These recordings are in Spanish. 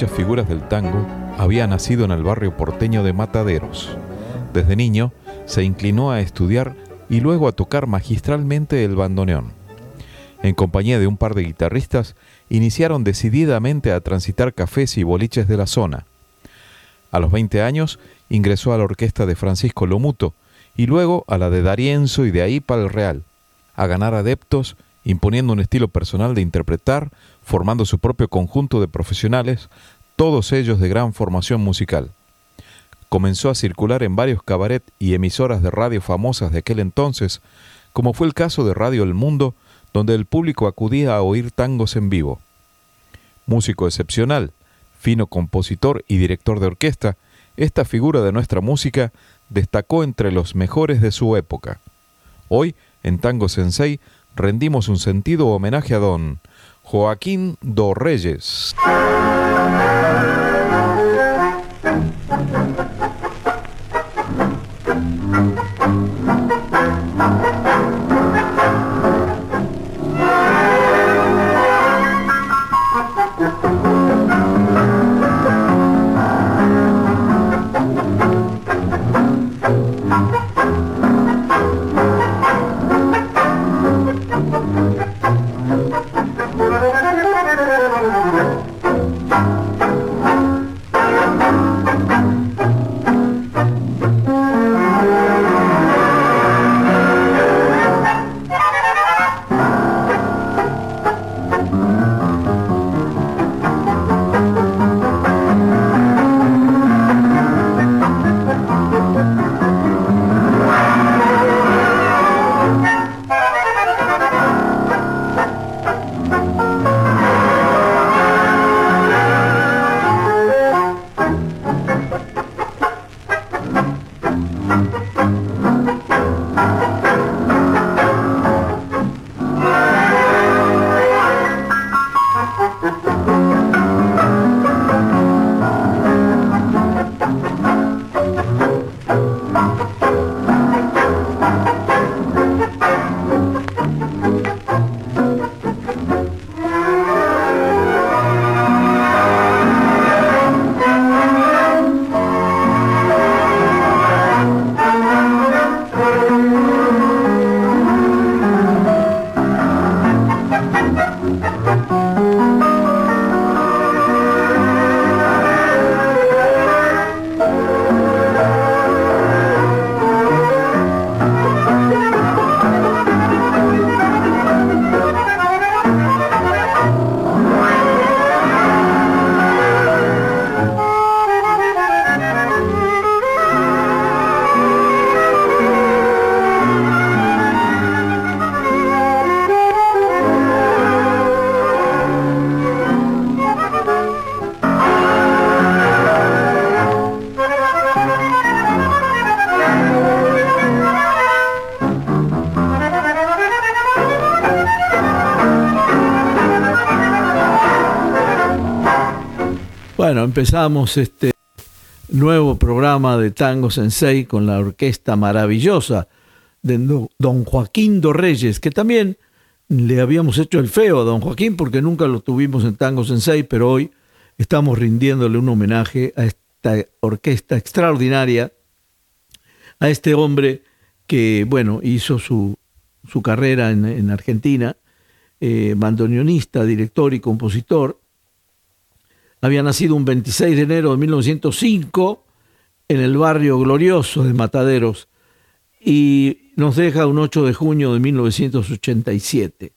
Muchas figuras del tango, había nacido en el barrio porteño de Mataderos. Desde niño se inclinó a estudiar y luego a tocar magistralmente el bandoneón. En compañía de un par de guitarristas, iniciaron decididamente a transitar cafés y boliches de la zona. A los 20 años ingresó a la orquesta de Francisco Lomuto y luego a la de Darienzo y de ahí para el Real, a ganar adeptos imponiendo un estilo personal de interpretar, formando su propio conjunto de profesionales, todos ellos de gran formación musical. Comenzó a circular en varios cabaret y emisoras de radio famosas de aquel entonces, como fue el caso de Radio El Mundo, donde el público acudía a oír tangos en vivo. Músico excepcional, fino compositor y director de orquesta, esta figura de nuestra música destacó entre los mejores de su época. Hoy, en Tango Sensei, rendimos un sentido homenaje a don Joaquín Do Bueno, empezamos este nuevo programa de Tango Sensei con la orquesta maravillosa de don Joaquín Dorreyes, que también le habíamos hecho el feo a don Joaquín porque nunca lo tuvimos en Tango Sensei, pero hoy estamos rindiéndole un homenaje a esta orquesta extraordinaria, a este hombre que, bueno, hizo su su carrera en, Argentina, eh, bandoneonista, director y compositor. Había nacido un 26 de enero de 1905 en el barrio glorioso de Mataderos y nos deja un 8 de junio de 1987.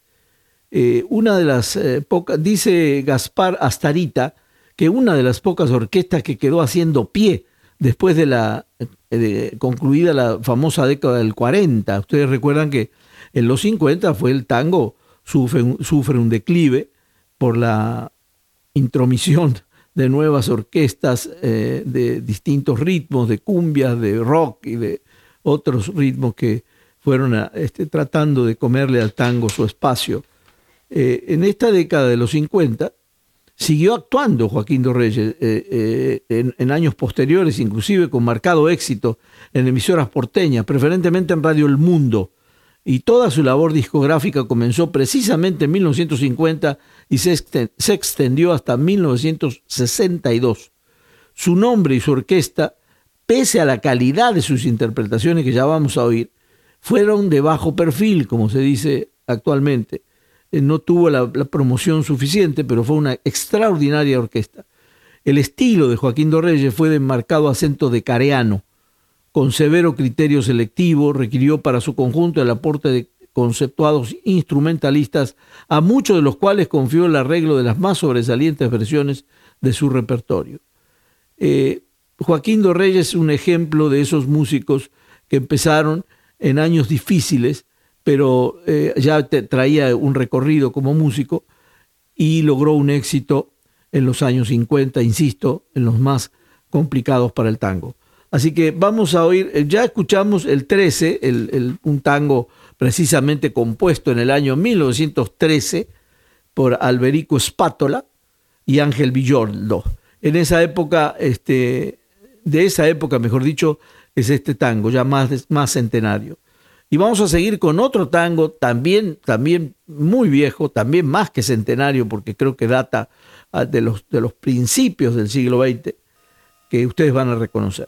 Eh, una de las eh, pocas, dice Gaspar Astarita, que una de las pocas orquestas que quedó haciendo pie después de la concluida la famosa década del 40. Ustedes recuerdan que en los 50 fue el tango, sufre, sufre un declive por la intromisión de nuevas orquestas eh, de distintos ritmos, de cumbias, de rock y de otros ritmos que fueron este, tratando de comerle al tango su espacio. Eh, en esta década de los 50 siguió actuando Joaquín Dorreyes eh, en, en, años posteriores, inclusive con marcado éxito en emisoras porteñas, preferentemente en Radio El Mundo, y toda su labor discográfica comenzó precisamente en 1950 y se, extendió hasta 1962. Su nombre y su orquesta, pese a la calidad de sus interpretaciones que ya vamos a oír, fueron de bajo perfil, como se dice actualmente. Eh, no tuvo la, promoción suficiente, pero fue una extraordinaria orquesta. El estilo de Joaquín Dorreyes fue de marcado acento de careano, con severo criterio selectivo, requirió para su conjunto el aporte de conceptuados instrumentalistas, a muchos de los cuales confió el arreglo de las más sobresalientes versiones de su repertorio. Eh, Joaquín Dorreyes es un ejemplo de esos músicos que empezaron en años difíciles, pero eh, ya traía un recorrido como músico y logró un éxito en los años 50, insisto, en los más complicados para el tango. Así que vamos a oír, eh, ya escuchamos el 13, el, un tango precisamente compuesto en el año 1913 por Alberico Spátola y Ángel Villoldo. En esa época, este, de esa época, mejor dicho, es este tango, ya más, más centenario. Y vamos a seguir con otro tango también, también muy viejo, también más que centenario, porque creo que data ah, de los, de los principios del siglo XX, que ustedes van a reconocer.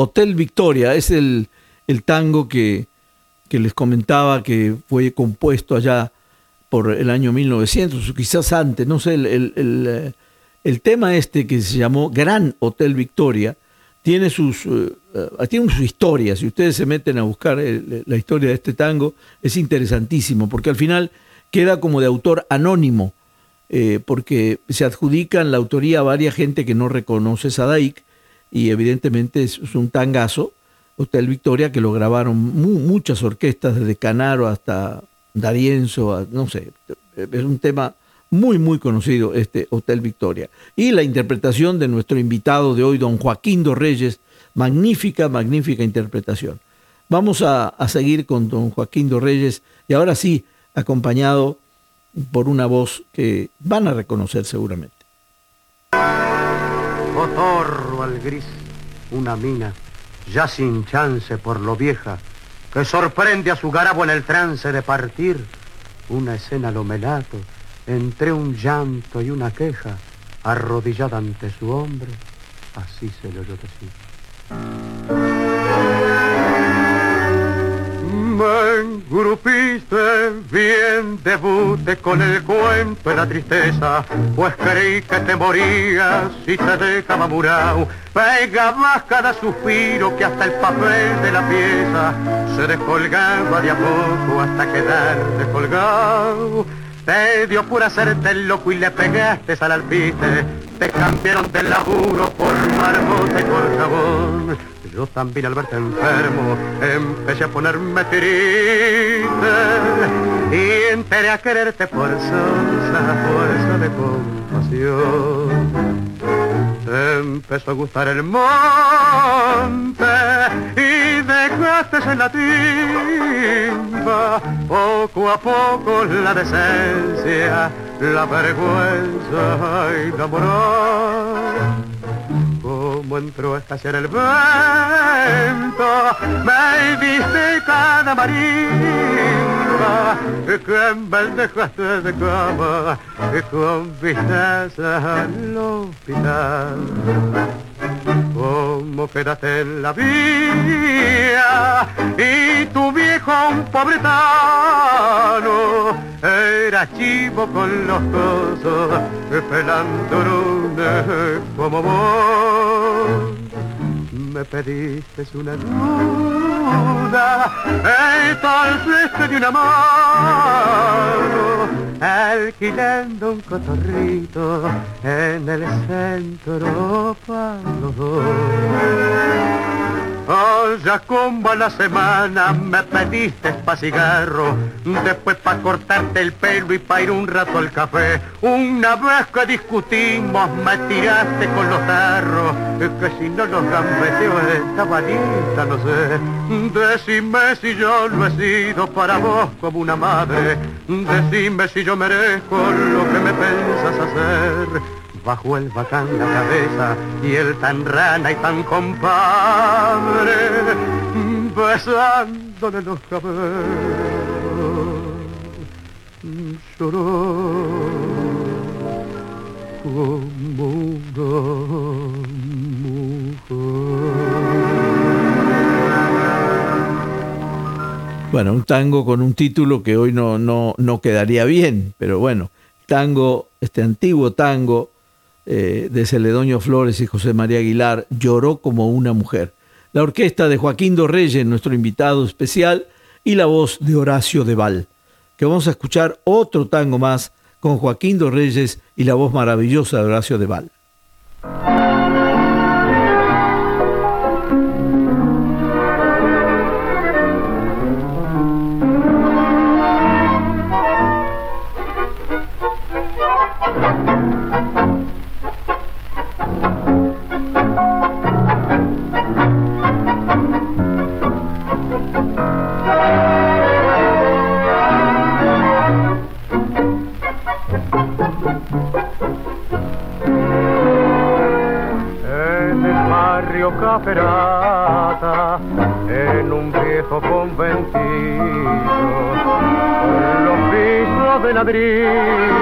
Hotel Victoria. Es el, tango que, que les comentaba que fue compuesto allá por el año 1900, o quizás antes, no sé, el, el, el, tema este que se llamó Gran Hotel Victoria tiene sus, uh, tiene sus historias. Si ustedes se meten a buscar la historia de este tango, es interesantísimo, porque al final queda como de autor anónimo, eh, porque se adjudican la autoría a varias gente que no reconoce Sadaik, y evidentemente es, un tangazo, Hotel Victoria, que lo grabaron muchas orquestas, desde Canaro hasta Darienzo, no sé, es un tema muy, muy conocido este Hotel Victoria. Y la interpretación de nuestro invitado de hoy, don Joaquín Dos Reyes, magnífica, magnífica interpretación. Vamos a, a seguir con don Joaquín Dos Reyes y ahora sí, acompañado por una voz que van a reconocer seguramente. Cotorro al gris, una mina ya sin chance por lo vieja, que sorprende a su garabo en el trance de partir, una escena lo melato, entre un llanto y una queja, arrodillada ante su hombre, así se lo oyó decir. Me engrupiste bien debute con el cuento de la tristeza, pues creí que te morías si te dejaba murao. Pegabas cada suspiro que hasta el papel de la pieza se descolgaba de a poco hasta quedar descolgado. Te dio por hacerte el loco y le pegaste al alpiste. Te cambiaron del laburo por marmota y por jabón yo también al verte enfermo empecé a ponerme triste y enteré a quererte por sosa fuerza de compasión. Empezó a gustar el monte y dejaste en la timba poco a poco la decencia, la vergüenza y la moral como entró a estallar el viento, me diste cada marimba que vez dejaste de cama con vistas al hospital. Como quedaste en la vía y tu viejo un pobretano era chivo con los cosos pelando como vos me pediste una duda, entonces te di una mano, alquilando un cotorrito en el centro para. Oh, ya como a la semana me pediste pa' cigarro, después pa' cortarte el pelo y pa' ir un rato al café. Una vez que discutimos me tiraste con los tarros, que si no los gambeteo esta lista, no sé. Decime si yo lo he sido para vos como una madre, decime si yo merezco lo que me pensas hacer bajo el bacán la cabeza y el tan rana y tan compadre besándole los cabellos. Lloró como una Bueno, un tango con un título que hoy no, no, no quedaría bien, pero bueno, tango, este antiguo tango eh, de Celedonio Flores y José María Aguilar, Lloró como una mujer. La orquesta de Joaquín Dorreyes, nuestro invitado especial, y la voz de Horacio Deval, que vamos a escuchar otro tango más con Joaquín Dorreyes y la voz maravillosa de Horacio Deval. En un viejo conventillo. Con los pisos de ladrillo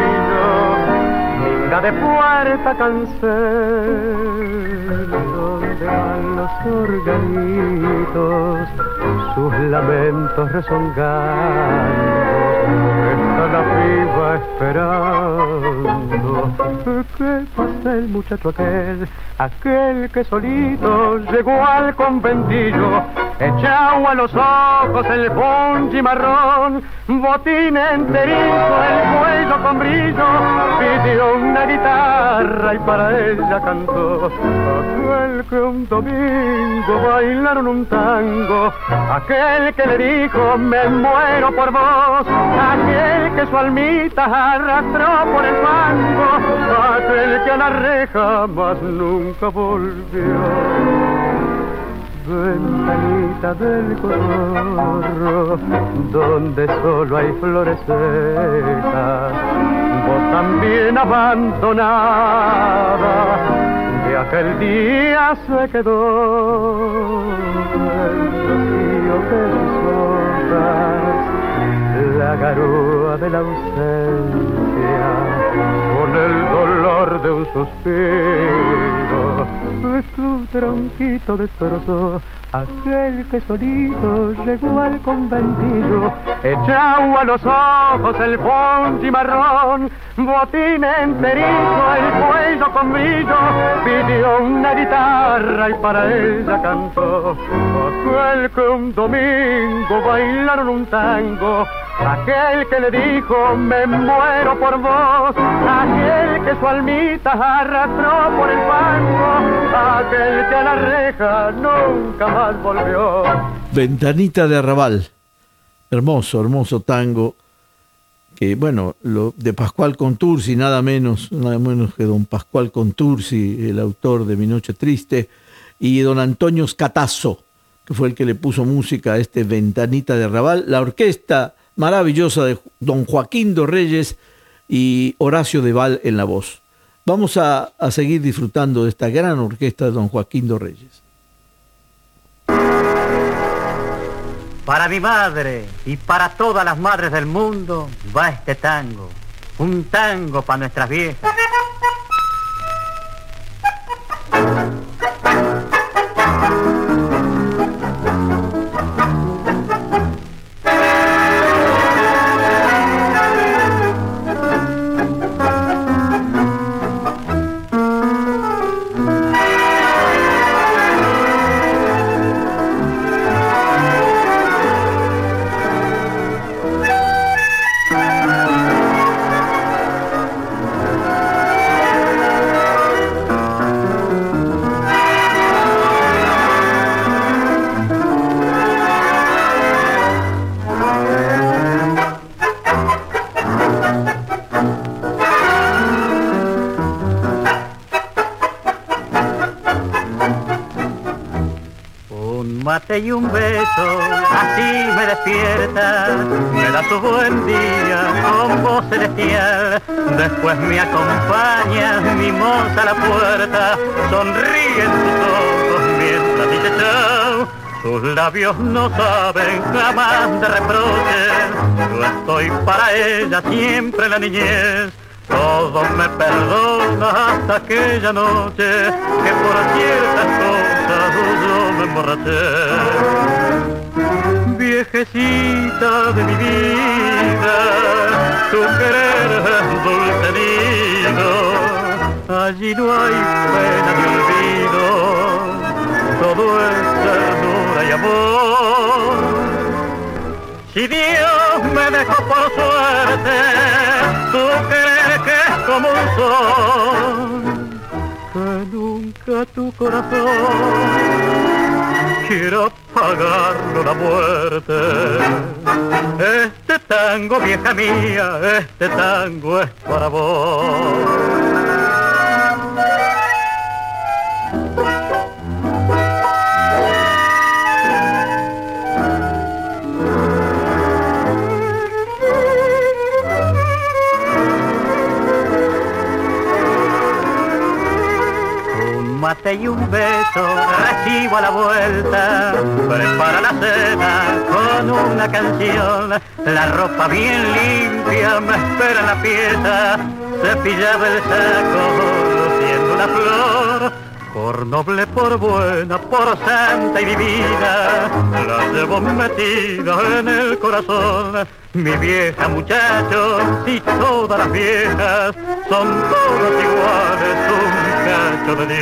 linda de puerta cancel donde van los pulganitos, sus lamentos rezongando está la piba esperando. Que pase el muchacho aquel, aquel que solito llegó al conventillo, echado a los ojos el ponchi marrón, botín enterizo, el cuello con brillo, pidió una guitarra y para ella cantó, aquel que un domingo bailaron un tango, aquel que le dijo me muero por vos, aquel que su almita arrastró por el fango, aquel que a la reja más nunca volvió. Ventanita del corro, donde solo hay flores secas, vos también abandonada, de aquel día se quedó. El rocío que sus hojas la garúa de la ausencia, dolor de un suspiro, tu tronquito destrozó aquel que solito llegó al conventillo, echado a los ojos el ponchi marrón, botín enterizo, el cuello con brillo, pidió una guitarra y para ella cantó, aquel que un domingo bailaron un tango, aquel que le dijo me muero por vos, aquel que su almita arrastró por el fango, a la reja nunca más volvió. Ventanita de Arrabal, hermoso, hermoso tango, que bueno, lo de Pascual Contursi, nada menos, nada menos que don Pascual Contursi, el autor de Mi Noche Triste, y don Antonio Scatazzo, que fue el que le puso música a este Ventanita de Arrabal, la orquesta maravillosa de don Joaquín dos Reyes y Horacio de Val en la voz. Vamos a, seguir disfrutando de esta gran orquesta de don Joaquín Reyes. Para mi madre y para todas las madres del mundo va este tango. Un tango para nuestras viejas. Y un beso, así me despierta, me da tu buen día con voz celestial. Después me acompaña mi moza a la puerta, sonríen sus ojos mientras dice chao. Sus labios no saben jamás de reproches, yo estoy para ella siempre en la niñez. Todo me perdona hasta aquella noche que por ciertas cosas Viejecita de mi vida, tu querer es dulce nido, allí no hay pena ni olvido, todo es ternura y amor. Si Dios me dejó por suerte, tú crees que es como un sol, que nunca tu corazón quiera pagarlo la muerte. Este tango, vieja mía, este tango es para vos. Mate y un beso recibo a la vuelta, prepara la cena con una canción, la ropa bien limpia me espera en la pieza, cepillaba el saco luciendo una flor, por noble, por buena, por santa y divina, la llevo metida en el corazón. Mi vieja muchacho, y todas las viejas son todas iguales, de.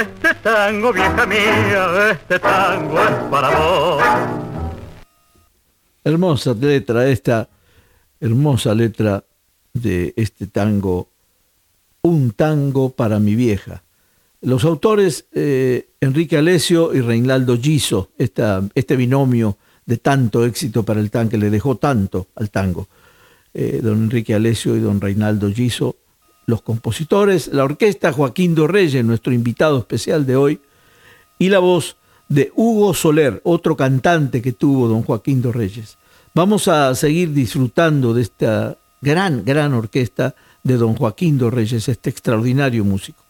Este tango, vieja mía, este tango es para vos. Hermosa letra, esta hermosa letra de este tango un tango para mi vieja. Los autores eh, Enrique Alesio y Reinaldo Giso, este binomio de tanto éxito para el tango, le dejó tanto al tango. Eh, don Enrique Alesio y don Reinaldo Giso, los compositores, la orquesta Joaquín Dorreyes, nuestro invitado especial de hoy, y la voz de Hugo Soler, otro cantante que tuvo don Joaquín Dorreyes. Vamos a seguir disfrutando de esta gran, gran orquesta de don Joaquín dos Reyes, este extraordinario músico.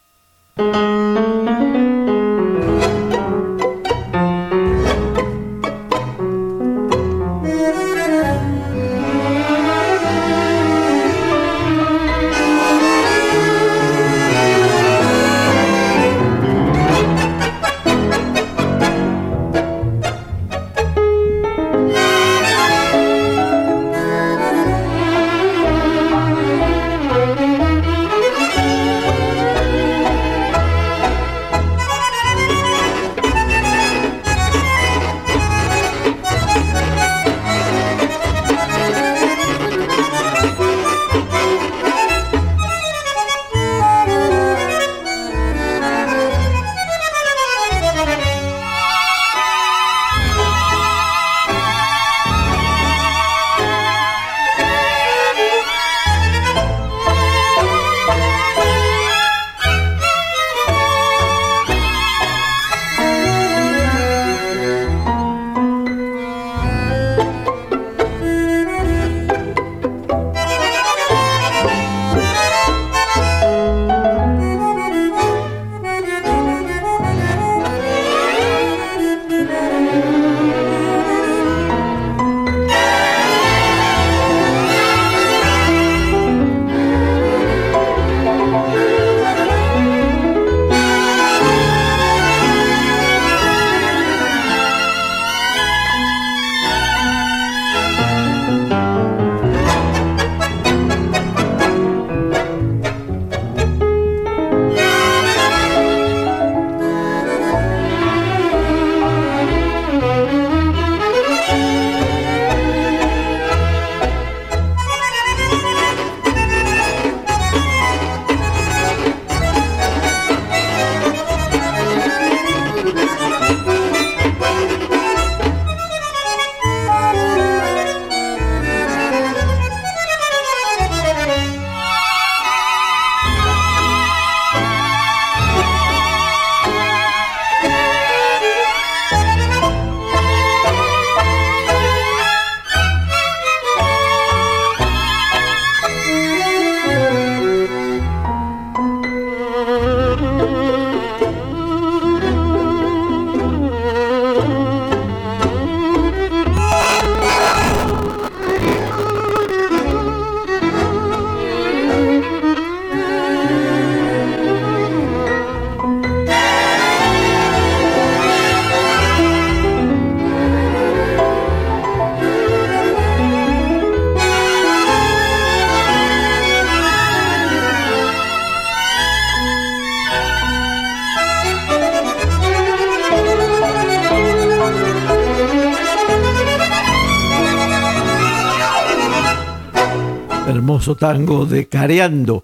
Tango de Careando,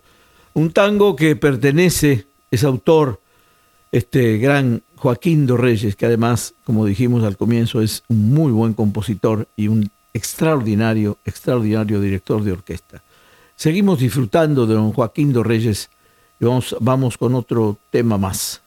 un tango que pertenece, es autor, este gran Joaquín Reyes, que además, como dijimos al comienzo, es un muy buen compositor y un extraordinario, extraordinario director de orquesta. Seguimos disfrutando de don Joaquín Reyes y vamos, vamos con otro tema más.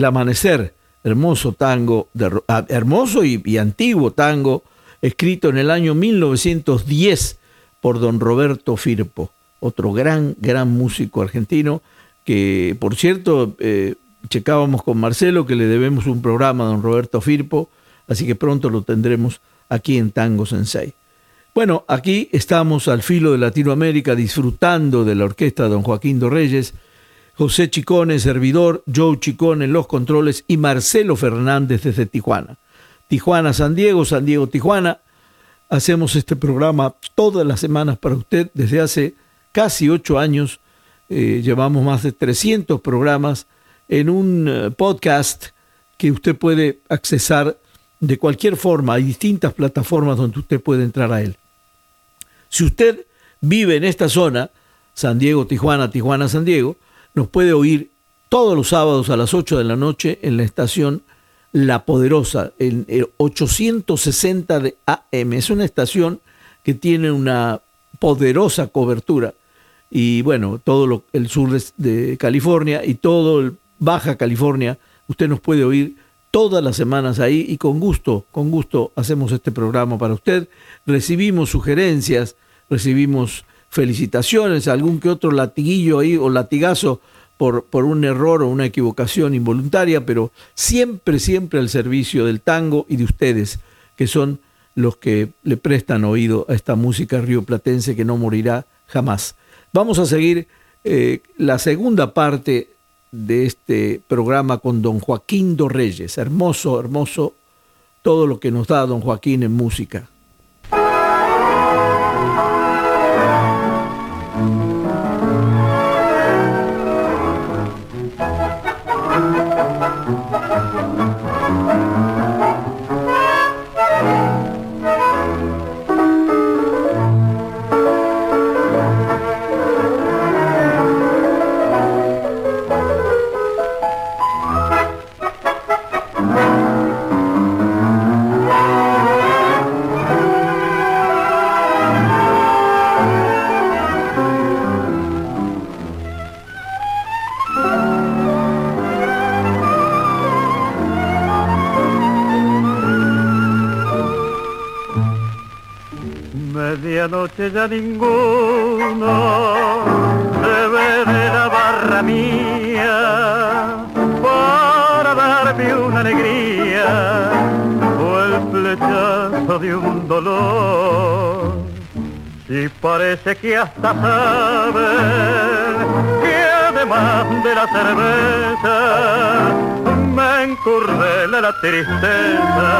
El Amanecer, hermoso tango, de, ah, hermoso y, antiguo tango, escrito en el año 1910 por don Roberto Firpo, otro gran, gran músico argentino, que por cierto, eh, checábamos con Marcelo que le debemos un programa a don Roberto Firpo, así que pronto lo tendremos aquí en Tango Sensei. Bueno, aquí estamos al filo de Latinoamérica disfrutando de la orquesta de don Joaquín Dorreyes, José Chicone, servidor, Joe Chicone en los controles y Marcelo Fernández desde Tijuana. Tijuana, San Diego, San Diego, Tijuana. Hacemos este programa todas las semanas para usted desde hace casi ocho años. Eh, llevamos más de 300 programas en un uh, podcast que usted puede accesar de cualquier forma. Hay distintas plataformas donde usted puede entrar a él. Si usted vive en esta zona, San Diego, Tijuana, Tijuana, San Diego, nos puede oír todos los sábados a las 8 de la noche en la estación La Poderosa, en el 860 de AM. Es una estación que tiene una poderosa cobertura. Y bueno, todo lo, el sur de, de California y todo el Baja California, usted nos puede oír todas las semanas ahí y con gusto, con gusto hacemos este programa para usted. Recibimos sugerencias, recibimos felicitaciones, algún que otro latiguillo ahí o latigazo por, por un error o una equivocación involuntaria, pero siempre, siempre al servicio del tango y de ustedes, que son los que le prestan oído a esta música rioplatense que no morirá jamás. Vamos a seguir eh, la segunda parte de este programa con don Joaquín Dorreyes. Hermoso, hermoso todo lo que nos da don Joaquín en música. Ya ninguno se de la barra mía para darme una alegría o el flechazo de un dolor. Y parece que hasta saben que además de la cerveza me encurrela la tristeza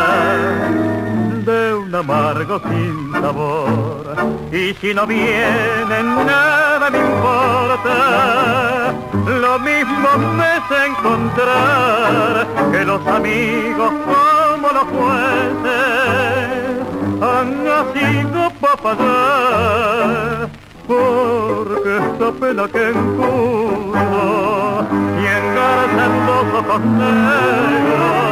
de un amargo sin. Y si no vienen nada me importa, lo mismo me es encontrar que los amigos como los jueces han nacido para pagar. Porque esta pena que encubro y engarzan los ojos negros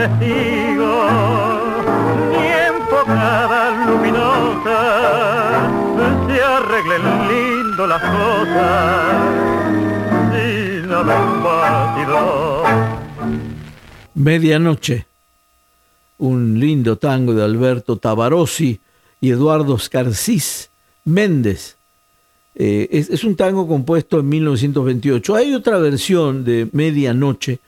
testigos ni enfocada luminosa se arreglen lindo las cosas sin haber. Medianoche, un lindo tango de Alberto Tabarossi y Eduardo Scarcís Méndez. Eh, es, es un tango compuesto en 1928. Hay otra versión de Medianoche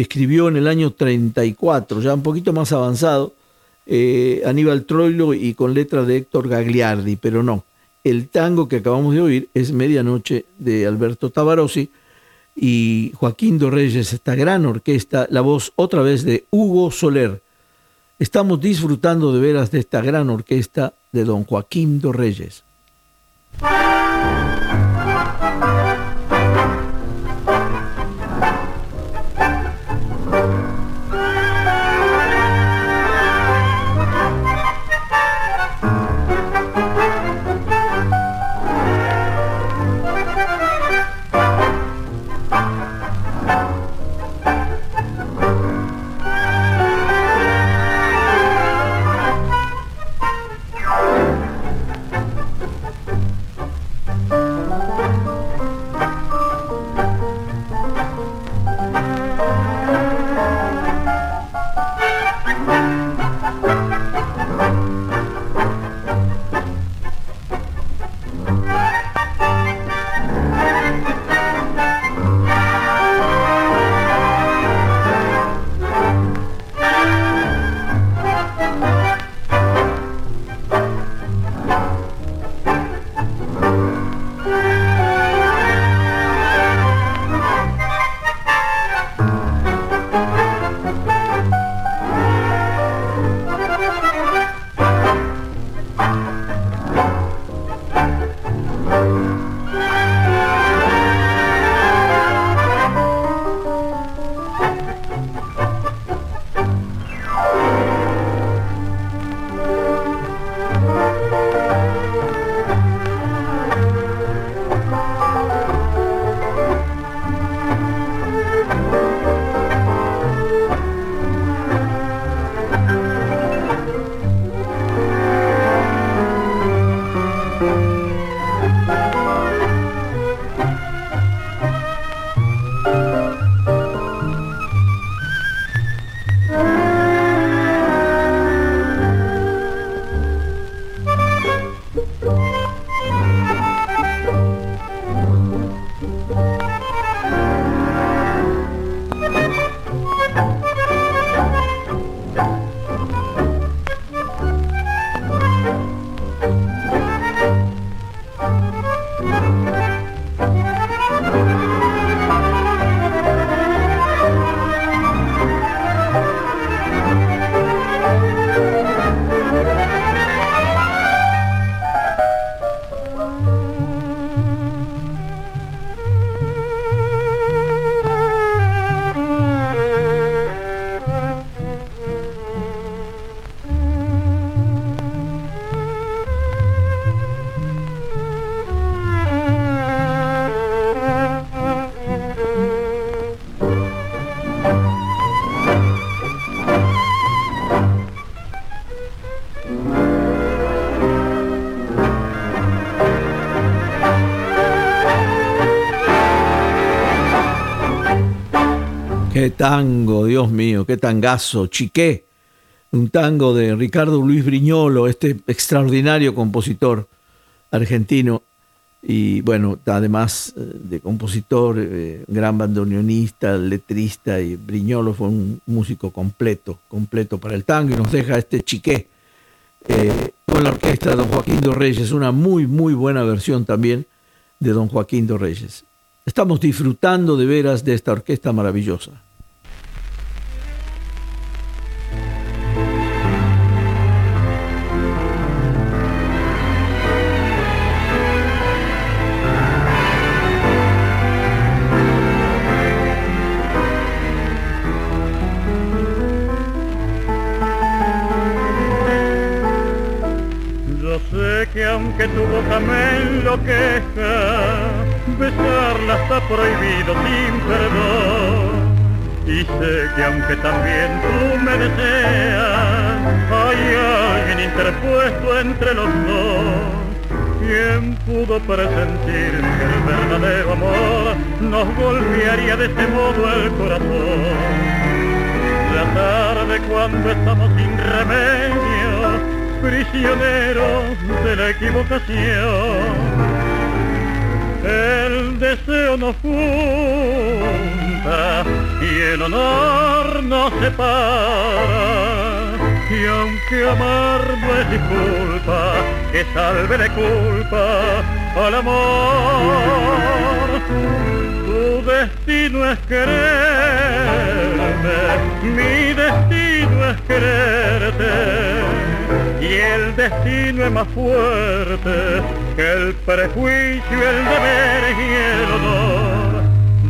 escribió en el año 34, ya un poquito más avanzado, eh, Aníbal Troilo y con letra de Héctor Gagliardi, pero no. El tango que acabamos de oír es Medianoche de Alberto Tabarossi y Joaquín Reyes, esta gran orquesta, la voz otra vez de Hugo Soler. Estamos disfrutando de veras de esta gran orquesta de don Joaquín Reyes. Qué tango, Dios mío, qué tangazo, chiqué. Un tango de Ricardo Luis Briñolo, este extraordinario compositor argentino. Y bueno, además eh, de compositor, eh, gran bandoneonista, letrista, y Briñolo fue un músico completo, completo para el tango y nos deja este chiqué eh, con la orquesta de Don Joaquín de Reyes, una muy, muy buena versión también de Don Joaquín de Reyes. Estamos disfrutando de veras de esta orquesta maravillosa. Que aunque tu boca me enloquezca, besarla está prohibido sin perdón. Y sé que aunque también tú me deseas, hay alguien interpuesto entre los dos. ¿Quién pudo presentir que el verdadero amor nos golpearía de este modo el corazón? La tarde cuando estamos sin remedio, prisioneros de la equivocación. El deseo nos junta y el honor nos separa. Y aunque amar no es disculpa, que salve de culpa al amor. Tu destino es quererme, mi destino es quererte. Y el destino es más fuerte que el prejuicio, el deber y el honor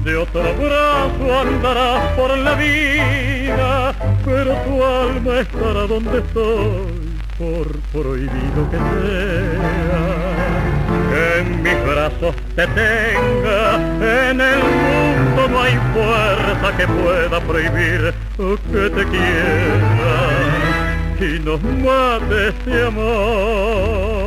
de otro brazo andarás por la vida, pero tu alma estará donde estoy, por prohibido que sea. En mis brazos te tenga, en el mundo no hay fuerza que pueda prohibir que te quiera y nos mate este amor.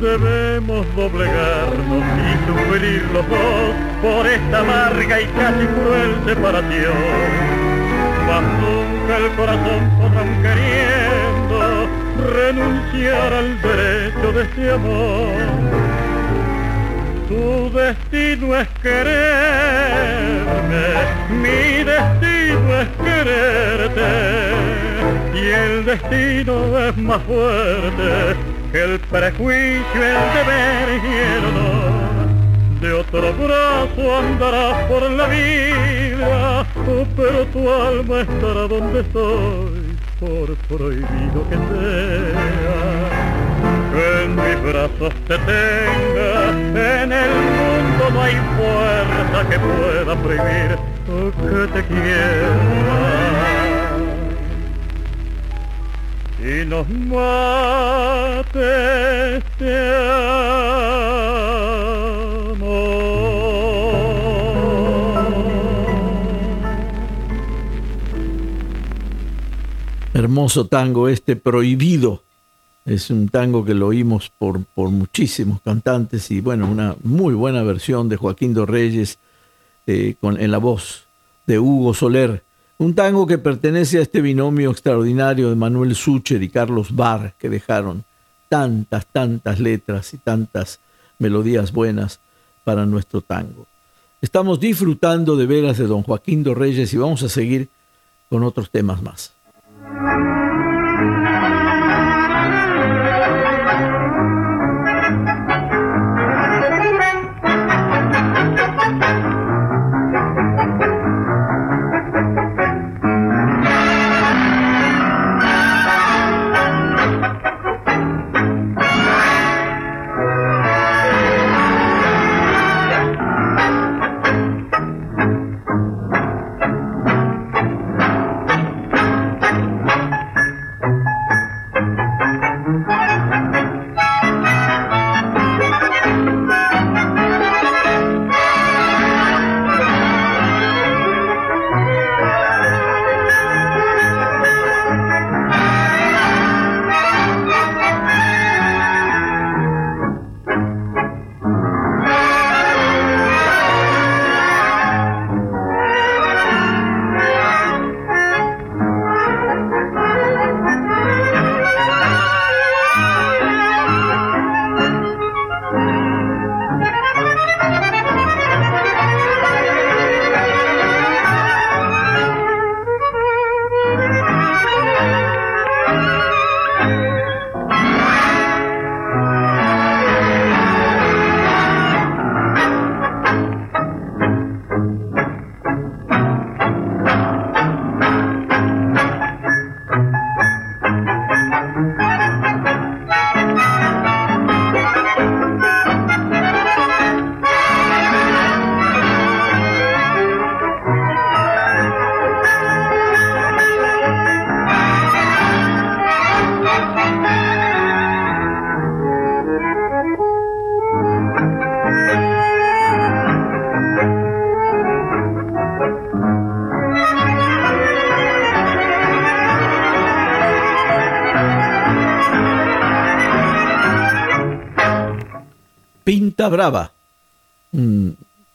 debemos doblegarnos y sufrir los dos por esta amarga y casi cruel separación. Nunca el corazón podrá queriendo renunciar al derecho de este amor. Tu destino es quererme, mi destino es quererte, y el destino es más fuerte el prejuicio, el deber y el honor. De otro brazo andarás por la vida, pero tu alma estará donde estoy, por prohibido que sea. Que en mis brazos te tenga, en el mundo no hay fuerza que pueda prohibir que te quiera y nos mate este Hermoso tango este prohibido. Es un tango que lo oímos por, por muchísimos cantantes y bueno, una muy buena versión de Joaquín dos Reyes eh, con, en la voz de Hugo Soler. Un tango que pertenece a este binomio extraordinario de Manuel Sucher y Carlos Barr, que dejaron tantas, tantas letras y tantas melodías buenas para nuestro tango. Estamos disfrutando de veras de don Joaquín dos Reyes y vamos a seguir con otros temas más.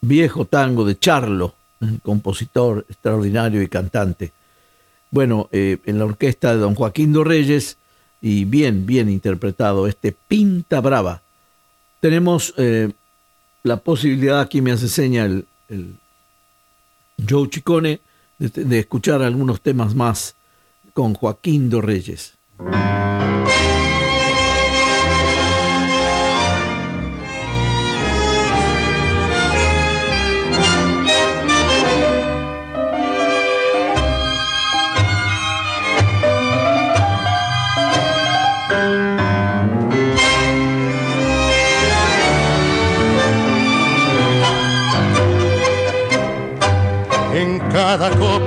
Viejo tango de Charlo, compositor extraordinario y cantante. Bueno, eh, en la orquesta de don Joaquín Reyes y bien, bien interpretado este Pinta Brava. Tenemos eh, la posibilidad, aquí me hace seña el, Joe Chicone, de, escuchar algunos temas más con Joaquín Reyes.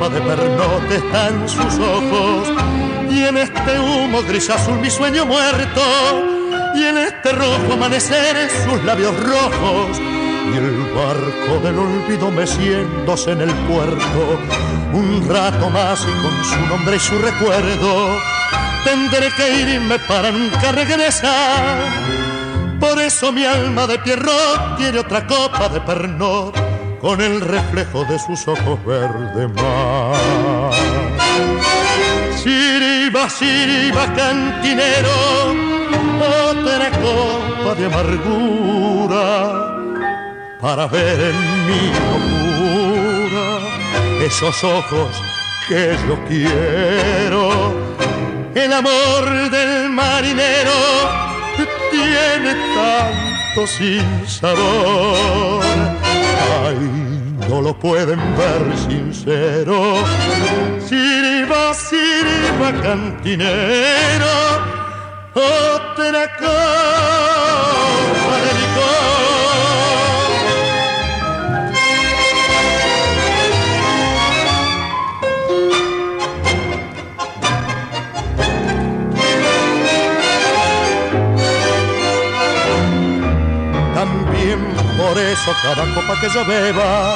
De pernote están sus ojos. Y en este humo gris azul mi sueño muerto. Y en este rojo amanecer sus labios rojos. Y el barco del olvido meciéndose en el puerto. Un rato más y con su nombre y su recuerdo. Tendré que irme para nunca regresar. Por eso mi alma de pierrot tiene otra copa de pernot con el reflejo de sus ojos verde mar. Siriba, siriba, cantinero, otra copa de amargura para ver en mi locura esos ojos que yo quiero. El amor del marinero tiene tanto sin sabor no lo pueden ver sincero. Sirva, sirva, cantinero, otra copa Por eso cada copa que yo beba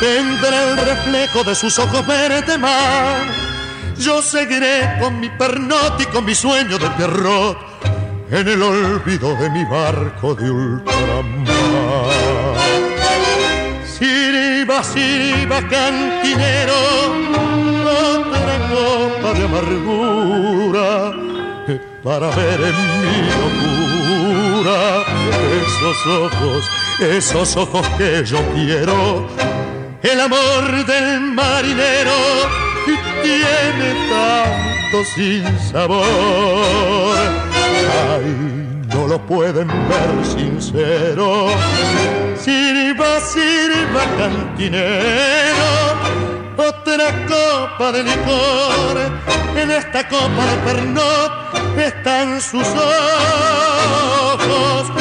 tendrá el reflejo de sus ojos verde mar. Yo seguiré con mi pernot y con mi sueño de pierrot en el olvido de mi barco de ultramar. Siriba, siriba, cantinero, otra copa de amargura para ver en mi locura esos ojos esos ojos que yo quiero. El amor del marinero tiene tanto sin sabor. Ay, no lo pueden ver sincero. Sirva, sirva, cantinero, otra copa de licor. En esta copa de pernot están sus ojos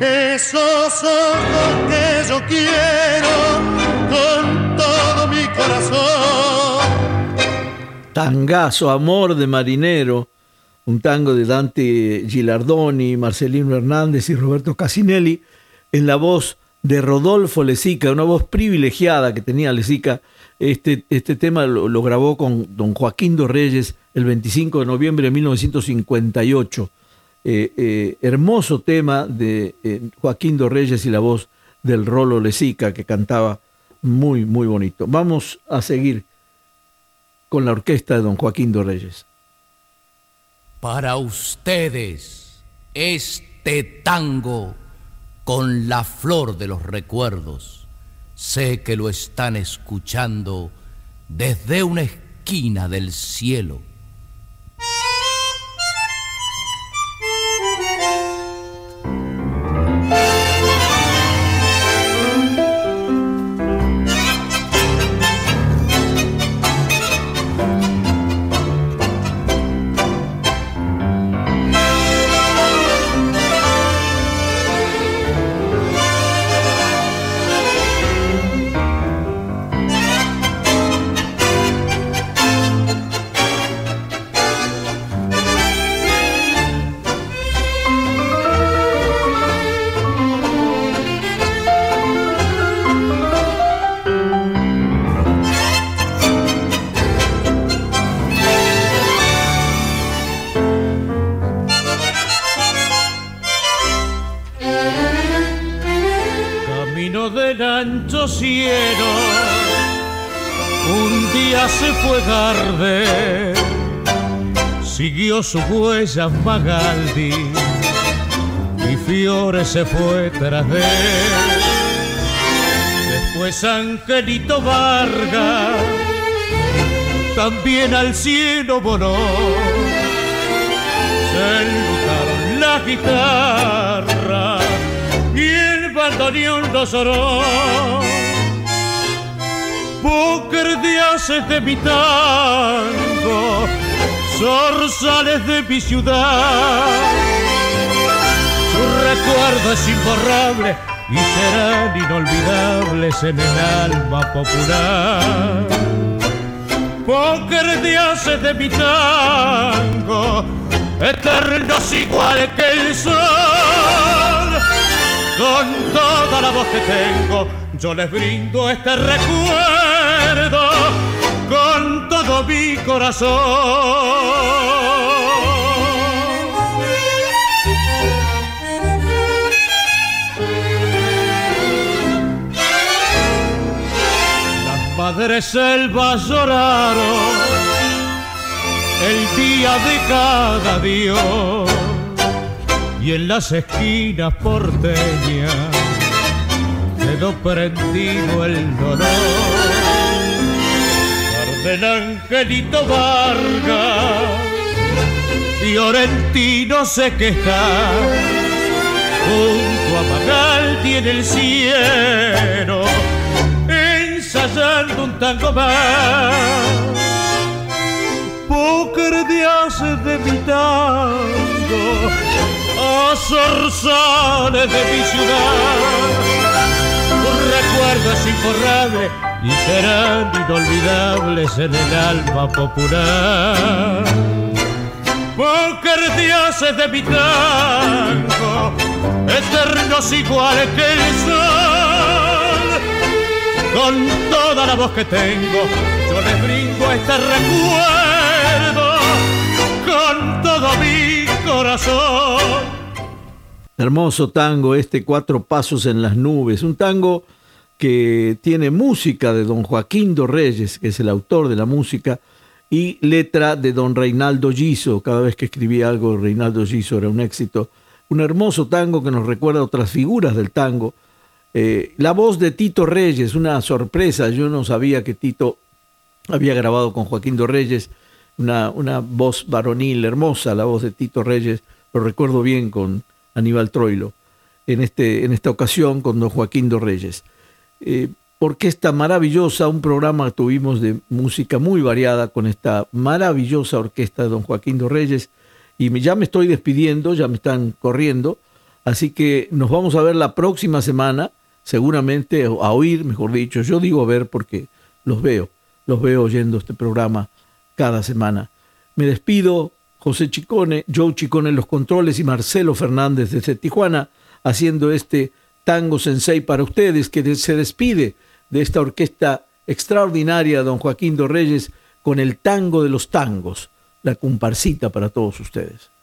esos ojos que yo quiero con todo mi corazón. Tangazo, amor de marinero, un tango de Dante Gilardoni, Marcelino Hernández y Roberto Casinelli, en la voz de Rodolfo Lezica, una voz privilegiada que tenía Lezica. Este, este tema lo, lo grabó con don Joaquín Reyes el 25 de noviembre de 1958. Eh, eh, hermoso tema de eh, Joaquín Dorreyes y la voz del Rolo Lezica que cantaba muy, muy bonito. Vamos a seguir con la orquesta de don Joaquín Dorreyes. Para ustedes, este tango con la flor de los recuerdos, sé que lo están escuchando desde una esquina del cielo siguió su huella Magaldi y Fiore se fue tras de él. Después Angelito Vargas también al cielo voló. Se enlutaron la guitarra y el bandoneón lo lloró. Póker de de mi tango, zorzales de mi ciudad. Su recuerdo es imborrable y serán inolvidables en el alma popular. Póker de de mi tango, eternos igual que el sol. Con toda la voz que tengo, yo les brindo este recuerdo mi corazón. Las madres selvas lloraron el día de cada Dios y en las esquinas porteñas quedó prendido el dolor. Carden Angelito Vargas, Fiorentino sé que está junto a Magaldi en el cielo, ensayando un tango más póker de haces de mi tango, a de mi ciudad. Un recuerdo es imborrable y serán inolvidables en el alma popular. Póker de haces de mi tango, eternos iguales que el sol. Con toda la voz que tengo, yo les brindo este recuerdo con todo mi corazón. Hermoso tango, este Cuatro Pasos en las Nubes, un tango que tiene música de don Joaquín Reyes, que es el autor de la música, y letra de don Reinaldo Giso. Cada vez que escribía algo, Reinaldo Giso era un éxito. Un hermoso tango que nos recuerda a otras figuras del tango. Eh, la voz de Tito Reyes, una sorpresa. Yo no sabía que Tito había grabado con Joaquín Reyes una, una voz varonil hermosa, la voz de Tito Reyes. Lo recuerdo bien con Aníbal Troilo. En, este, en esta ocasión con don Joaquín Reyes. Eh, orquesta maravillosa, un programa tuvimos de música muy variada con esta maravillosa orquesta de don Joaquín Reyes. Y ya me estoy despidiendo, ya me están corriendo. Así que nos vamos a ver la próxima semana, seguramente a oír, mejor dicho. Yo digo a ver porque los veo, los veo oyendo este programa cada semana. Me despido, José Chicone, Joe Chicone en los controles y Marcelo Fernández desde Tijuana, haciendo este tango sensei para ustedes, que se despide de esta orquesta extraordinaria don Joaquín Reyes con el tango de los tangos, la comparsita para todos ustedes.